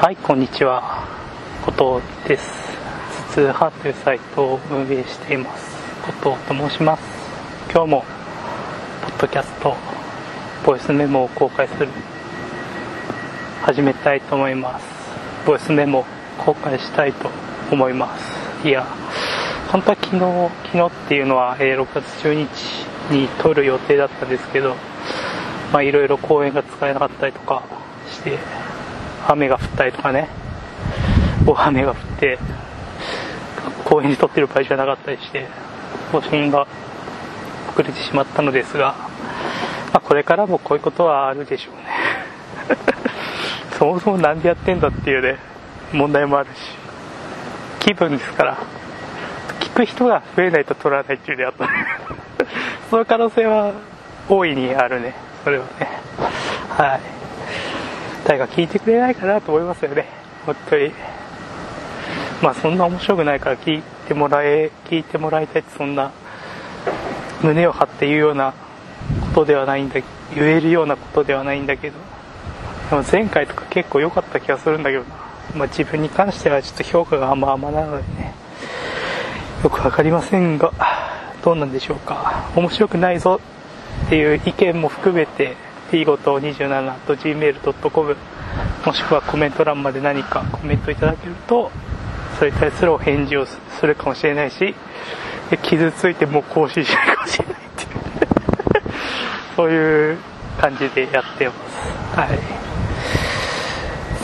はい、こんにちは。後藤です。頭痛派というサイトを運営しています。後藤と申します。今日も、ポッドキャスト、ボイスメモを公開する、始めたいと思います。ボイスメモ公開したいと思います。いや、本当は昨日、昨日っていうのは、え6月10日に撮る予定だったんですけど、まあいろいろ公演が使えなかったりとかして、雨が降ったりとかね、大雨が降って、公園に撮ってる場合じゃなかったりして、更新が遅れてしまったのですが、まあ、これからもこういうことはあるでしょうね。そもそもなんでやってんだっていうね、問題もあるし、気分ですから、聞く人が増えないと撮らないっていうね、あと、その可能性は大いにあるね、それはね。はい。誰か聞いてくれないかなと思いますよね。本当に。まあそんな面白くないから聞いてもらえ、聞いてもらいたいってそんな胸を張って言うようなことではないんだ、言えるようなことではないんだけど、でも前回とか結構良かった気がするんだけどな。まあ自分に関してはちょっと評価があんま甘なのでね、よくわかりませんが、どうなんでしょうか。面白くないぞっていう意見も含めて、t ごと 27.gmail.com もしくはコメント欄まで何かコメントいただけるとそれに対するお返事をするかもしれないし傷ついてもう更新しないかもしれないっていう。そういう感じでやってます。はい。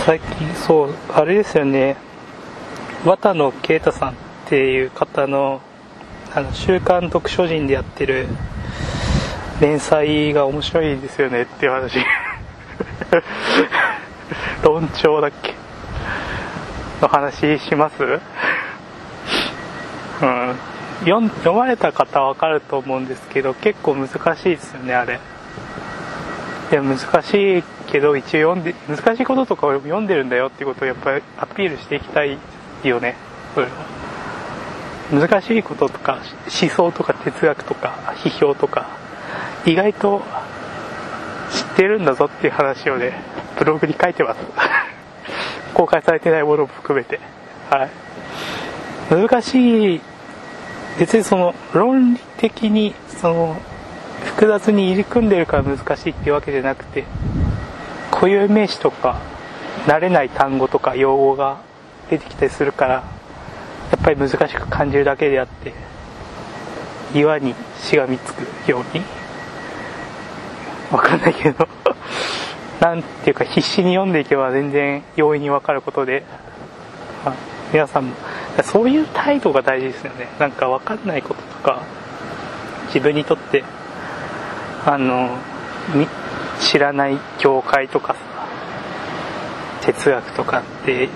最近そうあれですよね。綿野啓太さんっていう方のあの週刊読書人でやってる連載が面白いですよねっていう話。論調だっけ？の話します？うん。読読まれた方わかると思うんですけど結構難しいですよねあれ。いや難しいけど一応読んで難しいこととかを読んでるんだよっていうことをやっぱりアピールしていきたいよね。それは。難しいこととか思想とか哲学とか批評とか。意外と知ってるんだぞっていう話をねブログに書いてます。公開されてないものも含めて。はい。難しい。別にその論理的にその複雑に入り組んでるから難しいっていうわけじゃなくて固有名詞とか慣れない単語とか用語が出てきたりするからやっぱり難しく感じるだけであって岩にしがみつくように？わかんないけど。なんていうか必死に読んでいけば全然容易にわかることで、まあ皆さんも。そういう態度が大事ですよね。なんかわかんないこととか自分にとってあの知らない教会とかさ哲学とかって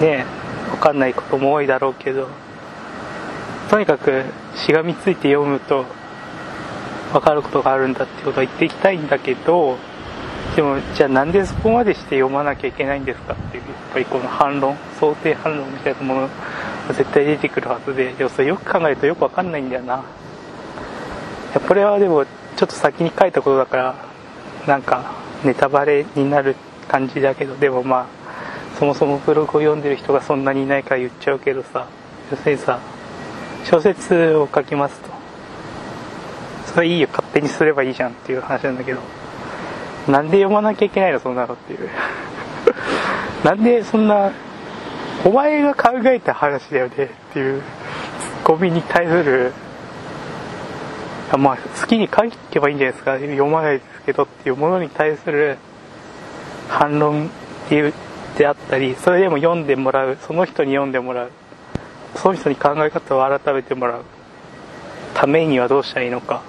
ねわかんないことも多いだろうけど。とにかくしがみついて読むと分かることがあるんだってことを言っていきたいんだけどでもじゃあなんでそこまでして読まなきゃいけないんですかっていうやっぱりこの反論想定反論みたいなものが絶対出てくるはずででもそれよく考えるとよく分かんないんだよな。これはでもちょっと先に書いたことだからなんかネタバレになる感じだけどでもまあそもそもブログを読んでる人がそんなにいないから言っちゃうけどさ要するにさ小説を書きますと。それいいよ。勝手にすればいいじゃんっていう話なんだけど。なんで読まなきゃいけないの？そんなのっていう。なんでそんなお前が考えた話だよねっていうツッコミに対する。まあ好きに書けばいいんじゃないですか。読まないですけどっていうものに対する。反論っていうであったりそれでも読んでもらう。その人に読んでもらう。その人に考え方を改めてもらうためにはどうしたらいいのか。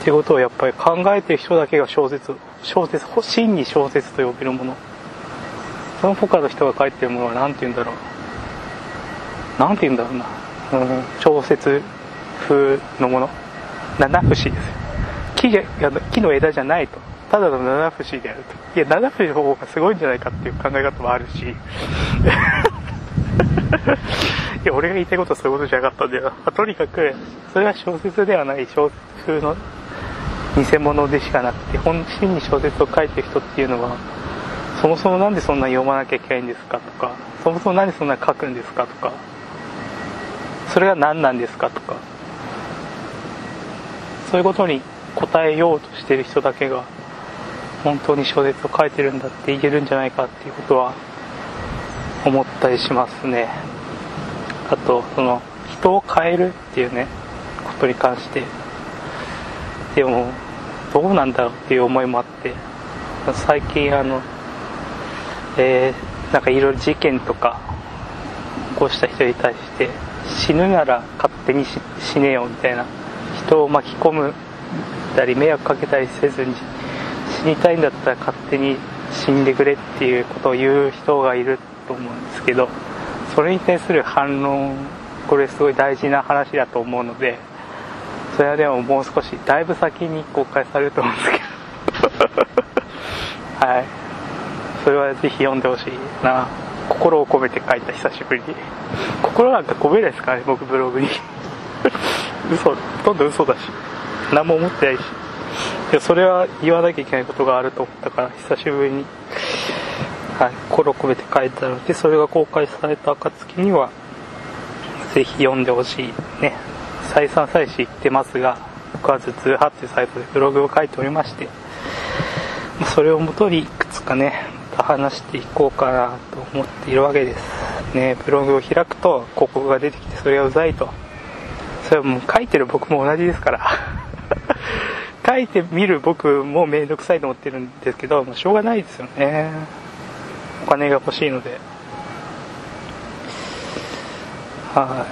っていうことをやっぱり考えてる人だけが小説。小説真に小説と呼べるもの。その他の人が書いてるものは何て言うんだろう。何て言うんだろうな、うん、小説風のもの。七節ですよ。木じゃ木の枝じゃないと。ただの七節であると。いや七節の方がすごいんじゃないかっていう考え方もあるし。いや俺が言いたいことはそういうことじゃなかったんだよ、ま あとにかくそれは小説ではない小説の偽物でしかなくて本心に小説を書いてる人っていうのはそもそも何でそんな読まなきゃいけないんですかとかそもそも何でそんな書くんですかとかそれが何なんですかとかそういうことに答えようとしてる人だけが本当に小説を書いてるんだって言えるんじゃないかっていうことは思ったりしますね。あとその人を変えるっていうねことに関してでもどうなんだろうっていう思いもあって最近あのえー、なんかいろいろ事件とか起こした人に対して死ぬなら勝手に死ねよみたいな人を巻き込むたり迷惑かけたりせずに死にたいんだったら勝手に死んでくれっていうことを言う人がいると思うんですけどそれに対する反論これすごい大事な話だと思うのでそれはでももう少しだいぶ先に公開されると思うんですけど。はい。それはぜひ読んでほしいな。心を込めて書いた久しぶりに。心なんか込めないですかね僕ブログに。嘘。ほとんど嘘だし。何も思ってないし。いやそれは言わなきゃいけないことがあると思ったから久しぶりに、はい、心を込めて書いたのでそれが公開された暁にはぜひ読んでほしいね。再三再四言ってますが僕は頭痛派っていうサイトでブログを書いておりましてそれをもとにいくつかねまた話していこうかなと思っているわけですね。ブログを開くと広告が出てきてそれがうざいと。それはもう書いてる僕も同じですから。書いてみる僕も面倒くさいと思ってるんですけどもうしょうがないですよね。お金が欲しいので。は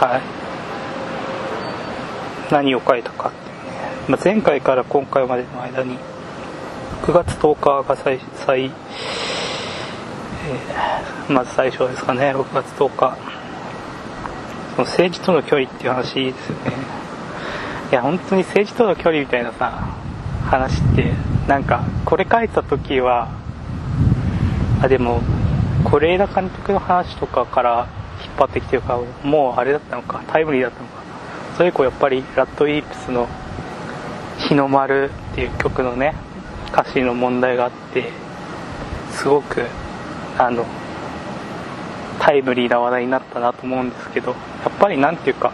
い。はい。何を書いたかっていうね、まあ、前回から今回までの間に9月10日が最最えー、まず最初ですかね。6月10日。その政治との距離っていう話ですよね。や本当に政治との距離みたいなさ話ってなんかこれ書いた時はあでも是枝監督の話とかから引っ張ってきてるからもうあれだったのかタイムリーだったのか。それ以降やっぱりラッドウィープスの「日の丸」っていう曲のね歌詞の問題があってすごくあのタイムリーな話題になったなと思うんですけどやっぱり何ていうか、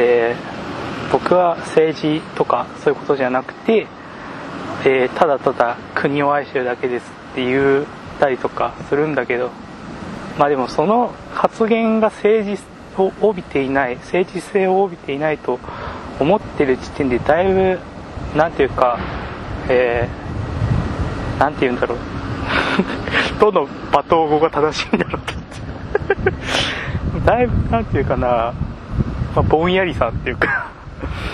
えー、僕は政治とかそういうことじゃなくて、えー、ただただ国を愛してるだけですって言ったりとかするんだけどまあでもその発言が政治を帯びていない政治性を帯びていないと思ってる時点でだいぶ何ていうかえー、て言うんだろう。どの罵倒語が正しいんだろうって。だいぶ何て言うかな、まあ、ぼんやりさっていうか。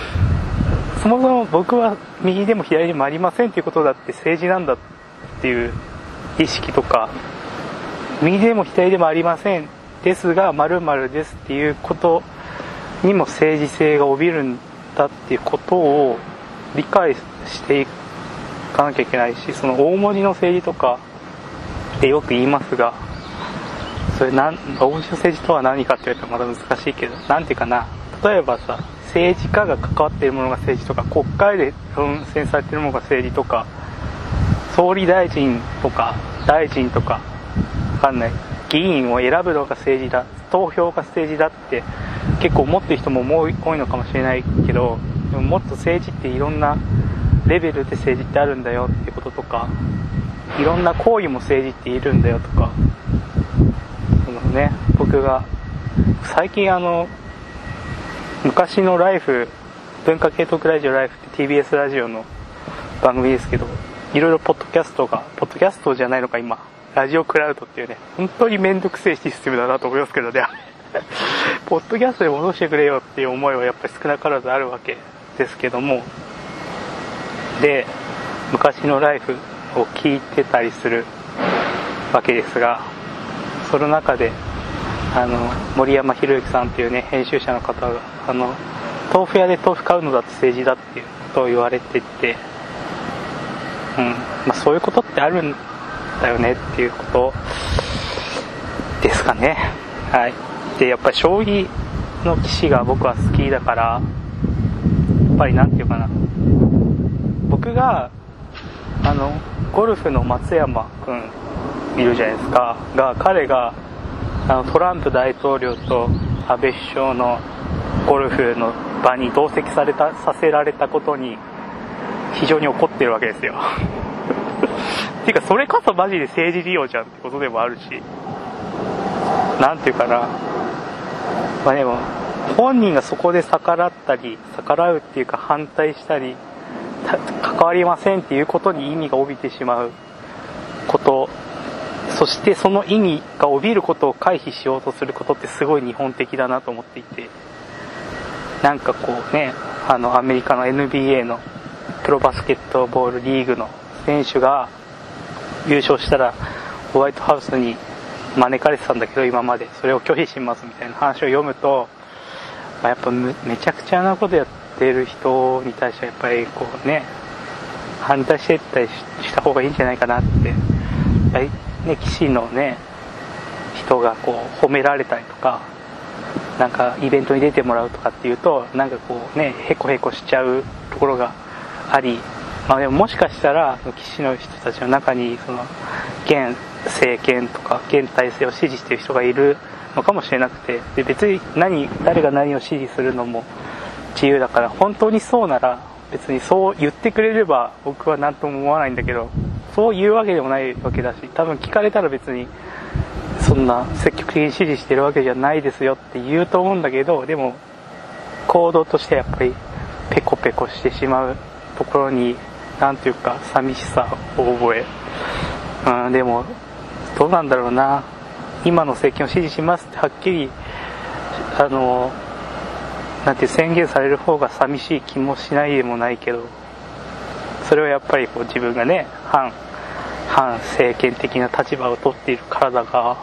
そもそも僕は右でも左でもありませんっていうことだって政治なんだっていう意識とか右でも左でもありませんですが〇〇ですっていうことにも政治性が帯びるんだっていうことを理解していかなきゃいけないしその大文字の政治とかってよく言いますがそれなん大文字の政治とは何かって言われたらまだ難しいけど何ていうかな。例えばさ政治家が関わっているものが政治とか国会で論戦されているものが政治とか総理大臣とか大臣とか分かんない。議員を選ぶのが政治だ。投票が政治だって結構思ってる人も多いのかもしれないけどでももっと政治っていろんなレベルで政治ってあるんだよってこととかいろんな行為も政治っているんだよとか。そのね。僕が最近あの昔のライフ文化系トークラジオライフって TBS ラジオの番組ですけどいろいろポッドキャストがポッドキャストじゃないのか今ラジオクラウドっていうね 本当にめんどくせえシステムだなと思いますけどね。ポッドキャストで戻してくれよっていう思いはやっぱり少なからずあるわけですけどもで昔のライフを聞いてたりするわけですがその中であの森山博之さんっていうね編集者の方があの豆腐屋で豆腐買うのだって政治だっていうことを言われてて、うんまあ、そういうことってあるんだよねっていうことですかね。はい。でやっぱり将棋の騎士が僕は好きだからやっぱり何て言うかな。僕があのゴルフの松山君いるじゃないですか。が彼があのトランプ大統領と安倍首相のゴルフの場に同席されたさせられたことに非常に怒ってるわけですよ。ていうかそれこそマジで政治利用じゃんってことでもあるし。何ていうかな。まあでも本人がそこで逆らったり逆らうっていうか反対したり関わりませんっていうことに意味が帯びてしまうことそしてその意味が帯びることを回避しようとすることってすごい日本的だなと思っていてなんかこうねあのアメリカの NBA のプロバスケットボールリーグの選手が優勝したらホワイトハウスに招かれてたんだけど今まで。それを拒否しますみたいな話を読むと、まあ、やっぱめちゃくちゃなことやってる人に対してはやっぱりこうね反対していったりした方がいいんじゃないかなってね、棋士のね、人がこう褒められたりとか、なんかイベントに出てもらうとかっていうと、なんかこうね、へこへこしちゃうところがあり、まあでももしかしたら、棋士の人たちの中に、その、現政権とか、現体制を支持してる人がいるのかもしれなくて、で別に何、誰が何を支持するのも自由だから、本当にそうなら、別にそう言ってくれれば僕は何とも思わないんだけど、そういうわけでもないわけだし多分聞かれたら別にそんな積極的に支持してるわけじゃないですよって言うと思うんだけどでも行動としてやっぱりペコペコしてしまうところに何ていうか寂しさを覚え、うん、でもどうなんだろうな。今の政権を支持しますってはっきりあのなんて宣言される方が寂しい気もしないでもないけどそれはやっぱりこう自分がね反反政権的な立場を取っている体が、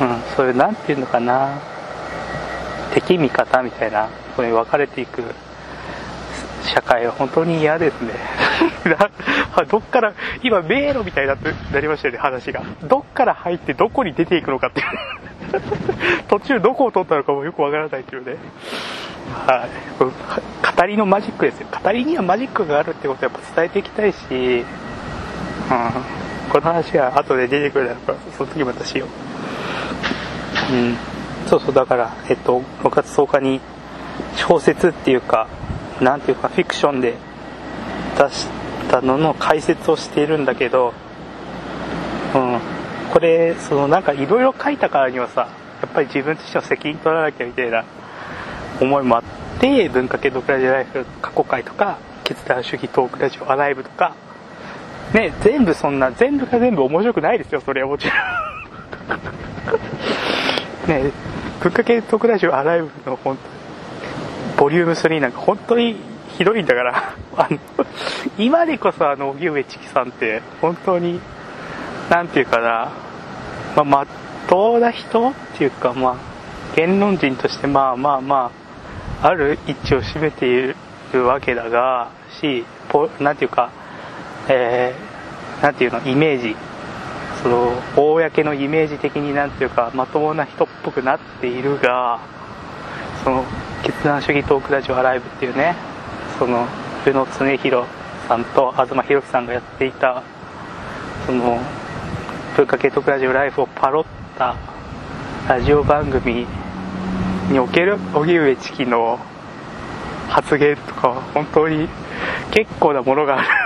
うん、そういうなんていうのかな敵味方みたいなこうに分かれていく社会は本当に嫌ですね。どっから今迷路みたいになってなりましたよね話が。どっから入ってどこに出ていくのかっていう。途中どこを取ったのかもよくわからないっていうね。はい、語りのマジックですよ。語りにはマジックがあるってことをやっぱ伝えていきたいし、うん、この話は後で出てくるだろうからその時またしよう、うん、そうそうだからえっと6月10日に小説っていうかなんていうかフィクションで出したのの解説をしているんだけど、うん、これそのなんかいろいろ書いたからにはさやっぱり自分としては責任取らなきゃみたいな思いもあって文化系トークラジオライフ過去回とか決断主義トークラジオアライブとかね全部そんな全部が全部面白くないですよそれはもちろん。ね文化系トークラジオアライブの本当ボリューム3なんか本当にひどいんだから あの今でこそあの荻上チキさんって本当に何て言うかなまあまっとうな人っていうかまあ言論人としてまあまあまあある位置を占めているわけだがし何ていうか、えー、なんていうのイメージ。その公のイメージ的になんていうかまともな人っぽくなっているがその決断主義トークラジオアライブっていうねその宇野恒弘さんと東博樹さんがやっていたその文化系トークラジオライフをパロったラジオ番組における荻上チキの発言とか本当に結構なものがある。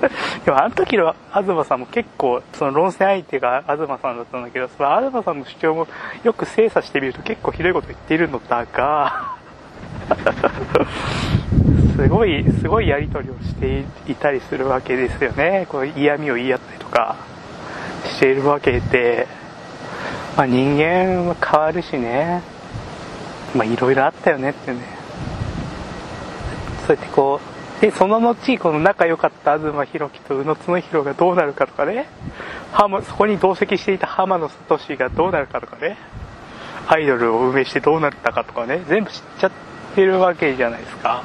でもあの時の東さんも結構その論戦相手が東さんだったんだけどその東さんの主張もよく精査してみると結構ひどいこと言っているのだが すごいすごいやり取りをしていたりするわけですよね。こう嫌味を言い合ったりとかしているわけで、まあ、人間は変わるしね。まあいろいろあったよねってね。そうやってこうでその後この仲良かった東博樹と宇野恒弘がどうなるかとかね。浜そこに同席していた浜野聡がどうなるかとかね。アイドルを運営してどうなったかとかね。全部知っちゃってるわけじゃないですか。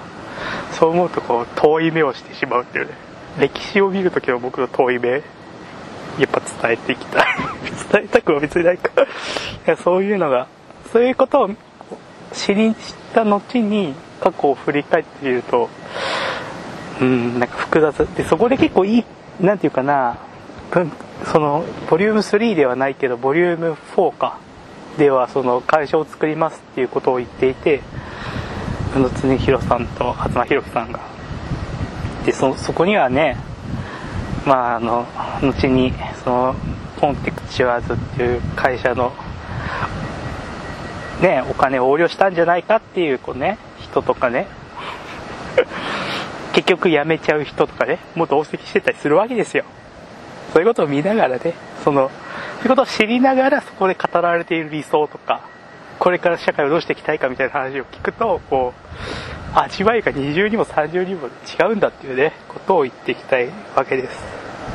そう思うとこう遠い目をしてしまうっていうね。歴史を見るときは僕の遠い目。やっぱ伝えていきたい。伝えたくは別にないか。いやそういうのがそういうことを知り知った後に過去を振り返ってみるとうんなんか複雑。でそこで結構いいなんていうかなそのボリューム3ではないけどボリューム4かではその会社を作りますっていうことを言っていて宇野恒弘さんと東博樹さんが。でそそこにはねまああの後にそのポンテクチュアーズっていう会社のねお金を横領したんじゃないかっていうこうね人とかね結局辞めちゃう人とかねもっと同席してたりするわけですよ。そういうことを見ながらねそのそういうことを知りながらそこで語られている理想とかこれから社会をどうしていきたいかみたいな話を聞くとこう味わいが二重にも三重にも違うんだっていうねことを言っていきたいわけです。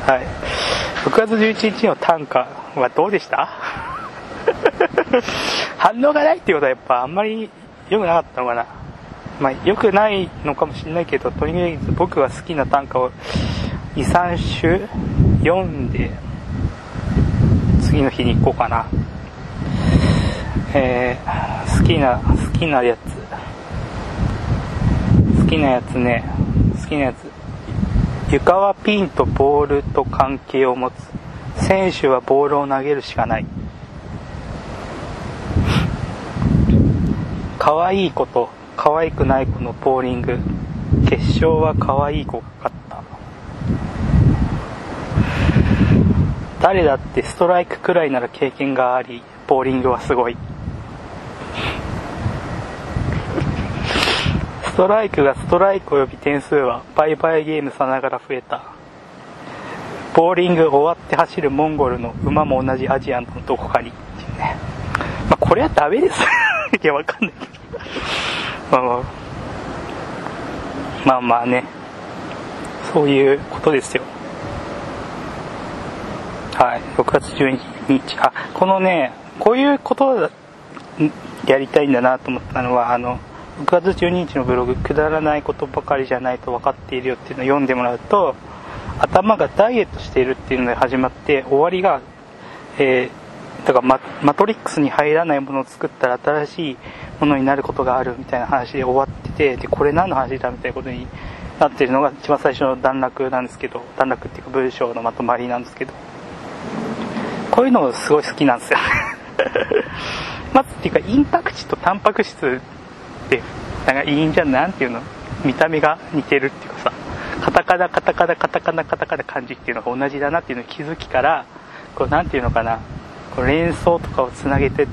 はい。6月11日の短歌はどうでした？反応がないっていうことはやっぱあんまり良くなかったのかな。まあ良くないのかもしれないけどとにかく僕が好きな短歌を23週読んで次の日に行こうかな。えー、好きな好きなやつ。好きなやつね。好きなやつ。床はピンとボールと関係を持つ。選手はボールを投げるしかない。可愛い子と。可愛くない子のボーリング。決勝は可愛い子が勝った。誰だってストライクくらいなら経験がありボーリングはすごい。ストライクがストライク及び点数は売買ゲームさながら増えた。ボーリング終わって走るモンゴルの馬も同じアジアンのどこかに。まあこれはダメです。いやわかんない。まあまあ。まあね。そういうことですよ。はい。6月12日。あこのねこういうことやりたいんだなと思ったのはあの6月12日のブログくだらないことばかりじゃないと分かっているよっていうのを読んでもらうと頭がダイエットしているっていうので始まって終わりが、えー、だからママトリックスに入らないものを作ったら新しいものになることがあるみたいな話で終わっててでこれ何の話だみたいなことになってるのが一番最初の段落なんですけど段落っていうか文章のまとまりなんですけどこういうのすごい好きなんですよ。まずっていうかインパクチとタンパク質ってなんかいいんじゃんなんていうの？見た目が似てるっていうかさカタカナカタカナカタカナカタカナ漢字っていうのが同じだなっていうのを気づきからこうなんていうのかな？連想とかをつなげてっ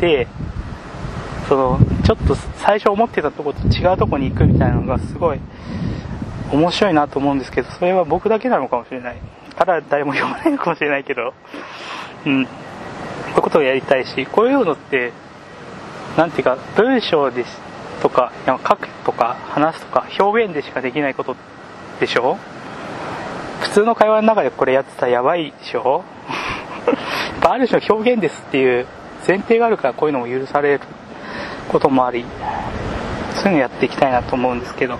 てそのちょっと最初思ってたとこと違うとこに行くみたいなのがすごい面白いなと思うんですけどそれは僕だけなのかもしれない。ただ誰も読まないのかもしれないけど。うん。こういうことをやりたいしこういうのって何ていうか文章ですとか書くとか話すとか表現でしかできないことでしょ？普通の会話の中でこれやってたらやばいでしょ？ある種の表現ですっていう前提があるからこういうのも許されることもありそういうのやっていきたいなと思うんですけど。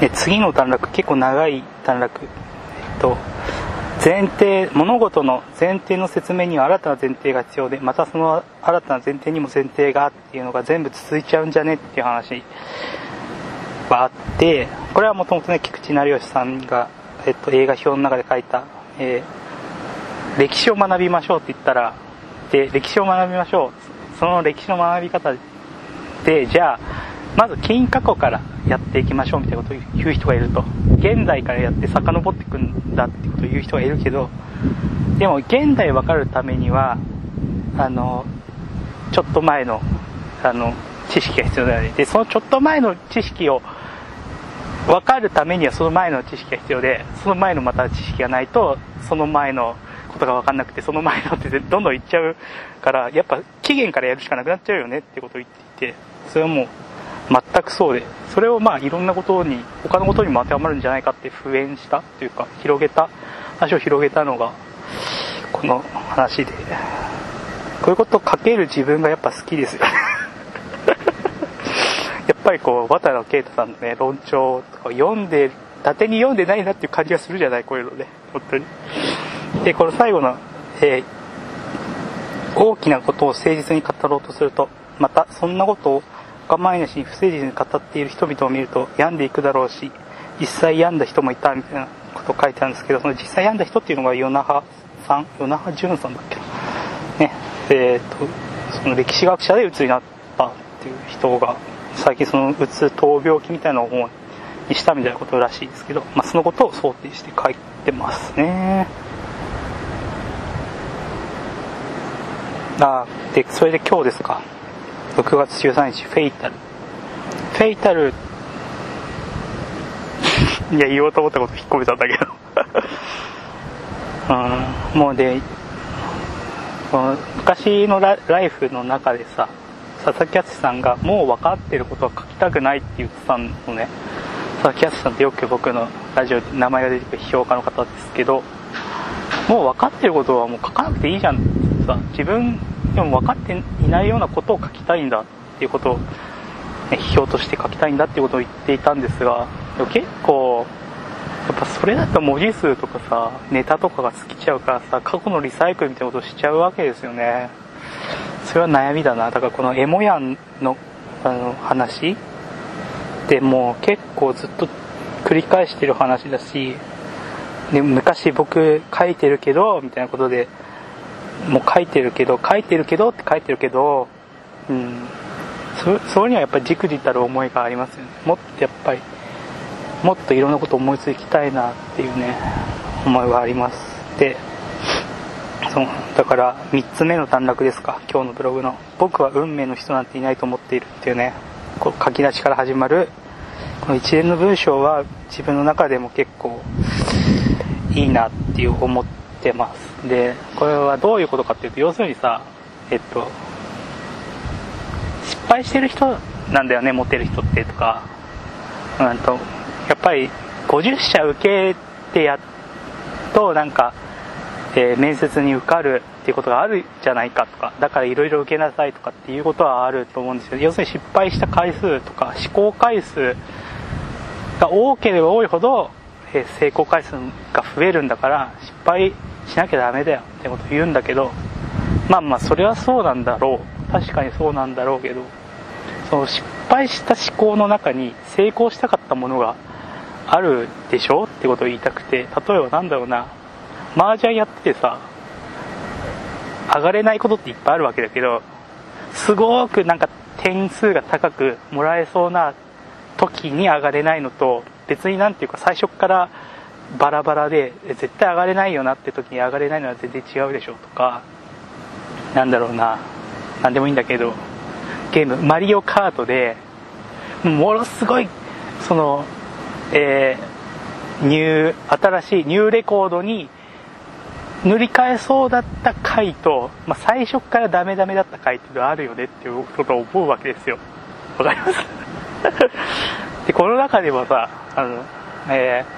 で次の段落結構長い段落。えっと前提物事の前提の説明には新たな前提が必要でまたその新たな前提にも前提がっていうのが全部続いちゃうんじゃねっていう話があってこれはもともとね菊池成吉さんが、えっと、映画表の中で書いた、えー、歴史を学びましょうって言ったらで歴史を学びましょう。その歴史の学び方でじゃあまず金過去からやっていきましょうみたいなことを言う人がいると。現代からやって遡っていくんだってことを言う人がいるけどでも現代分かるためにはあのちょっと前のあの知識が必要だよね。でそのちょっと前の知識を分かるためにはその前の知識が必要でその前のまた知識がないとその前のことが分かんなくてその前のってどんどんいっちゃうからやっぱ期限からやるしかなくなっちゃうよねってことを言っていてそれはもう全くそうでそれをまあいろんなことに他のことにも当てはまるんじゃないかって復縁したっていうか広げた話を広げたのがこの話で。こういうことを書ける自分がやっぱ好きですよ やっぱりこう綿野啓太さんのね論調とか読んで伊達に読んでないなっていう感じがするじゃないこういうのね。本当に。でこの最後の、えー、大きなことを誠実に語ろうとするとまたそんなことをお構いなしに不誠実に語っている人々を見ると病んでいくだろうし実際病んだ人もいたみたいなことを書いてあるんですけどその実際病んだ人っていうのが与那覇さん与那覇淳さんだっけね。えー、とその歴史学者で鬱になったっていう人が最近そのうつ闘病気みたいなのをにしたみたいなことらしいですけど、まあ、そのことを想定して書いてますね。あでそれで今日ですか。6月13日フェイタル。フェイタル。いや言おうと思ったこと引っ込めたんだけど。うんもうで昔のライフの中でさ佐々木敦さんがもう分かってることは書きたくないって言ってたのね。佐々木敦さんってよく僕のラジオで名前が出てくる批評家の方ですけどもう分かってることはもう書かなくていいじゃん。ってさ自分でも分かっていないようなことを書きたいんだっていうことを、ね、批評として書きたいんだっていうことを言っていたんですが結構やっぱそれだと文字数とかさネタとかが尽きちゃうからさ過去のリサイクルみたいなことをしちゃうわけですよね。それは悩みだな。だからこのエモヤンのあの話ってもう結構ずっと繰り返してる話だしで昔僕書いてるけどみたいなことでもう書いてるけど書いてるけどって書いてるけどうん。そそれにはやっぱりじくじたる思いがありますよね。もっとやっぱりもっといろんなこと思いつきたいなっていうね思いがあります。でそうだから3つ目の段落ですか。今日のブログの「僕は運命の人なんていないと思っている」っていうねこう書き出しから始まるこの一連の文章は自分の中でも結構いいなっていう思ってます。でこれはどういうことかっていうと要するにさえっと失敗してる人なんだよねモテる人ってとか。うんとやっぱり50社受けてやっとなんか、えー、面接に受かるっていうことがあるじゃないかとか。だからいろいろ受けなさいとかっていうことはあると思うんですけど要するに失敗した回数とか試行回数が多ければ多いほど、え、成功回数が増えるんだから失敗しなきゃダメだよってこと言うんだけどまあまあそれはそうなんだろう。確かにそうなんだろうけどその失敗した思考の中に成功したかったものがあるでしょってことを言いたくて例えばなんだろうな。麻雀やっててさ上がれないことっていっぱいあるわけだけどすごくなんか点数が高くもらえそうな時に上がれないのと別になんていうか最初からバラバラで絶対上がれないよなって時に上がれないのは全然違うでしょとかなんだろうな何でもいいんだけどゲームマリオカートでものすごいそのえー、ニュー新しいニューレコードに塗り替えそうだった回と、まあ、最初からダメダメだった回っていうのはあるよねっていうことを思うわけですよ。わかります？でこの中でもさあの、えー、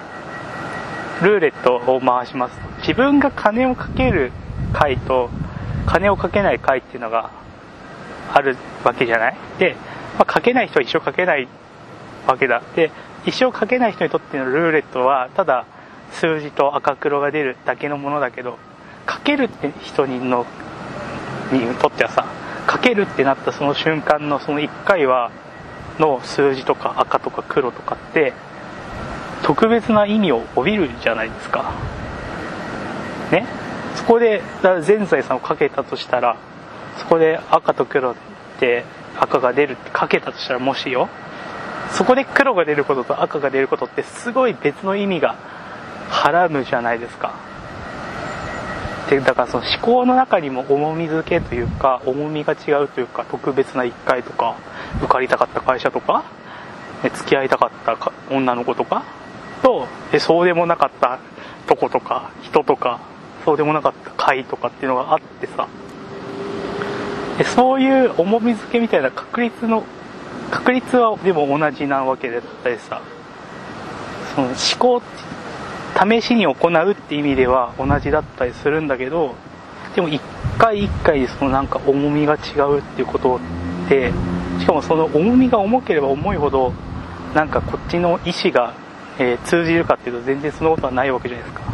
ルーレットを回します。自分が金をかける回と金をかけない回っていうのがあるわけじゃない？で、まあ、かけない人は一生かけないわけだ。で一生かけない人にとってのルーレットはただ数字と赤黒が出るだけのものだけどかけるって人にのにとってはさかけるってなったその瞬間のその1回はの数字とか赤とか黒とかって特別な意味を帯びるじゃないですか。ね？そこで全財産をかけたとしたらそこで赤と黒って赤が出るってかけたとしたらもしよ。そこで黒が出ることと赤が出ることってすごい別の意味がはらむじゃないですか。でだからその思考の中にも重み付けというか重みが違うというか特別な1回とか受かりたかった会社とか付き合いたかった女の子とかとでそうでもなかったとことか人とかそうでもなかった会とかっていうのがあってさ。でそういう重み付けみたいな確率の確率はでも同じなわけだったりさ。その思考試しに行うって意味では同じだったりするんだけどでも一回一回そのなんか重みが違うっていうことでしかもその重みが重ければ重いほどなんかこっちの意思が、えー、通じるかっていうと全然そのことはないわけじゃないですか。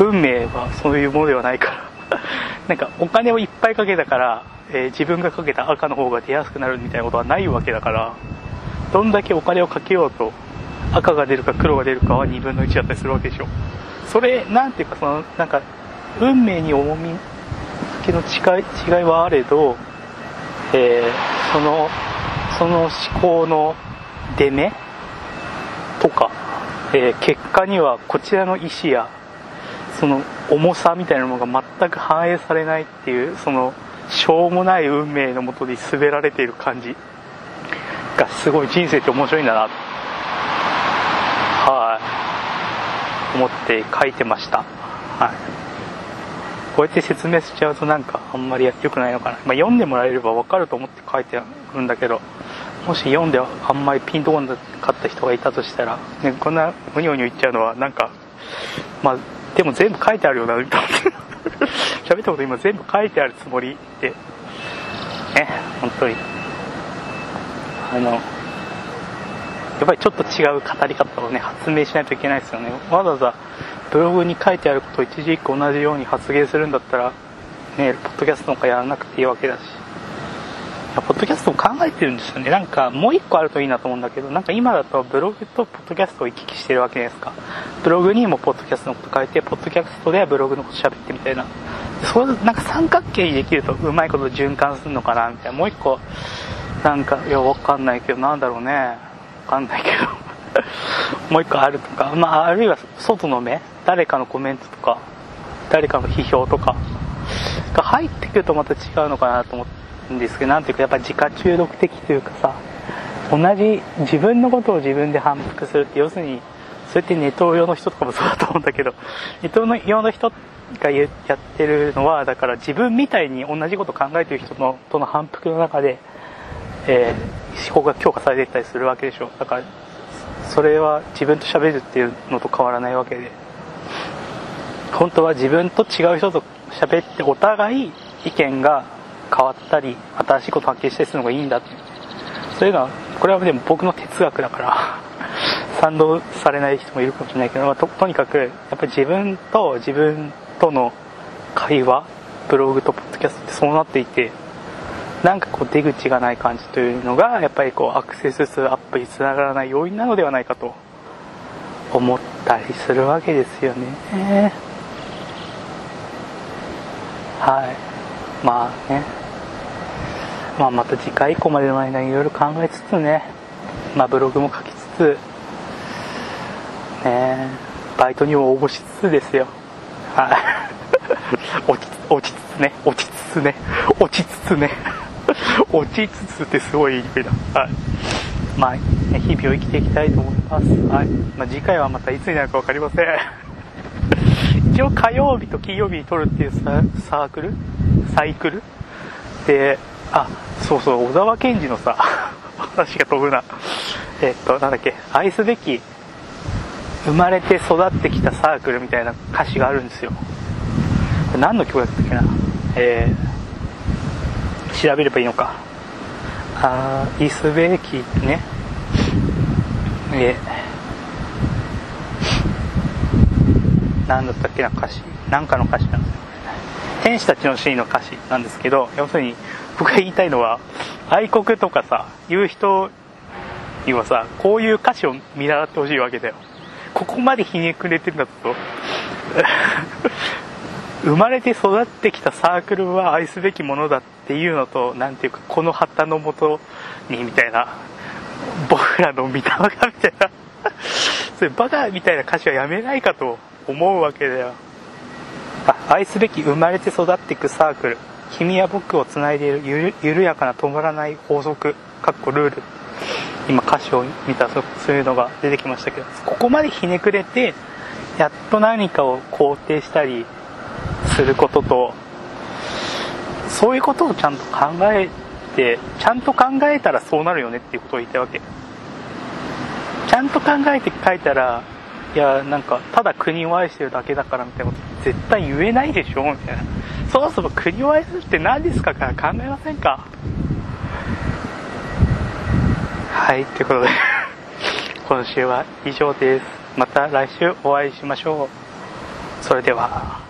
運命はそういうものではないから。なんかお金をいっぱいかけたからえー、自分がかけた赤の方が出やすくなるみたいなことはないわけだからどんだけお金をかけようと赤が出るか黒が出るかは2分の1だったりするわけでしょ。それなんていうかそのなんか運命に重みけの違い違いはあれど、えー、そのその思考の出目とか、えー、結果にはこちらの意思やその重さみたいなものが全く反映されないっていうそのしょうもない運命のもとに滑られている感じがすごい人生って面白いんだなはい思って書いてました。はい。こうやって説明しちゃうとなんかあんまり良くないのかな、まあ、読んでもらえれば分かると思って書いてあるんだけどもし読んであんまりピンとこなかった人がいたとしたら、ね、こんなむにょむにょ言っちゃうのはなんかまあでも全部書いてあるよなみたいな喋ったこと今全部書いてあるつもりでね本当に。あのやっぱりちょっと違う語り方をね発明しないといけないですよね。わざわざブログに書いてあることを一字一句同じように発言するんだったらねポッドキャストなんかやらなくていいわけだし。ポッドキャストも考えてるんですよね。なんか、もう一個あるといいなと思うんだけど、なんか今だとブログとポッドキャストを行き来してるわけじゃないですか？ブログにもポッドキャストのこと書いて、ポッドキャストではブログのこと喋ってみたいな。そう、なんか三角形にできるとうまいこと循環するのかな、みたいな。もう一個、なんか、いや、わかんないけど、なんだろうね。わかんないけど。もう一個あるとか、まあ、あるいは外の目誰かのコメントとか、誰かの批評とか、が入ってくるとまた違うのかなと思って。んですけど、なんていうかやっぱ自家中毒的というかさ、同じ自分のことを自分で反復するって、要するに、そうやってネトウ用の人とかもそうだと思うんだけど、ネトウ用の人がやってるのは、だから自分みたいに同じこと考えてる人のとの反復の中で、えー、思考が強化されていったりするわけでしょ。だから、それは自分と喋るっていうのと変わらないわけで、本当は自分と違う人と喋ってお互い意見が変わったり新しいこと発見したりするのがいいんだ。そういうのはこれはでも僕の哲学だから賛同されない人もいるかもしれないけど、まあ、ととにかくやっぱり自分と自分との会話ブログとポッドキャストってそうなっていてなんかこう出口がない感じというのがやっぱりこうアクセス数アップにつながらない要因なのではないかと思ったりするわけですよね。はい。まあねまあ、また次回以降までの間にいろいろ考えつつね、まあ、ブログも書きつつ、ね、バイトにも応募しつつですよ。はい。落ち、落ちつつね、落ちつつね、落ちつつね、落ちつつってすごい言いにくいな。はい。まあ、日々を生きていきたいと思います。はい。まあ、次回はまたいつになるか分かりません。一応火曜日と金曜日に撮るっていうサークル？サイクル？で、あ、そうそう、小沢健二のさ、話が飛ぶな。えっと、なんだっけ、愛すべき、生まれて育ってきたサークルみたいな歌詞があるんですよ。何の曲だったっけなえー、調べればいいのか。愛すべきね。えー、何だったっけな歌詞。なんかの歌詞なんですよ。天使たちのシーンの歌詞なんですけど、要するに、僕が言いたいのは愛国とかさ言う人にはさこういう歌詞を見習ってほしいわけだよ。ここまでひねくれてるんだと。生まれて育ってきたサークルは愛すべきものだっていうのと何ていうかこの旗のもとにみたいな。僕らの御霊がみたいな。そういうバカみたいな歌詞はやめないかと思うわけだよ。愛すべき生まれて育っていくサークル。君や僕をつないでいる緩やかな止まらない法則かっこルール今歌詞を見たそういうのが出てきましたけどここまでひねくれてやっと何かを肯定したりすることとそういうことをちゃんと考えてちゃんと考えたらそうなるよねっていうことを言いたわけ。ちゃんと考えて書いたらいやなんかただ国を愛してるだけだからみたいなこと絶対言えないでしょみたいな。そもそも国を愛するって何ですかから考えませんか？はいということで 今週は以上です。また来週お会いしましょう。それでは。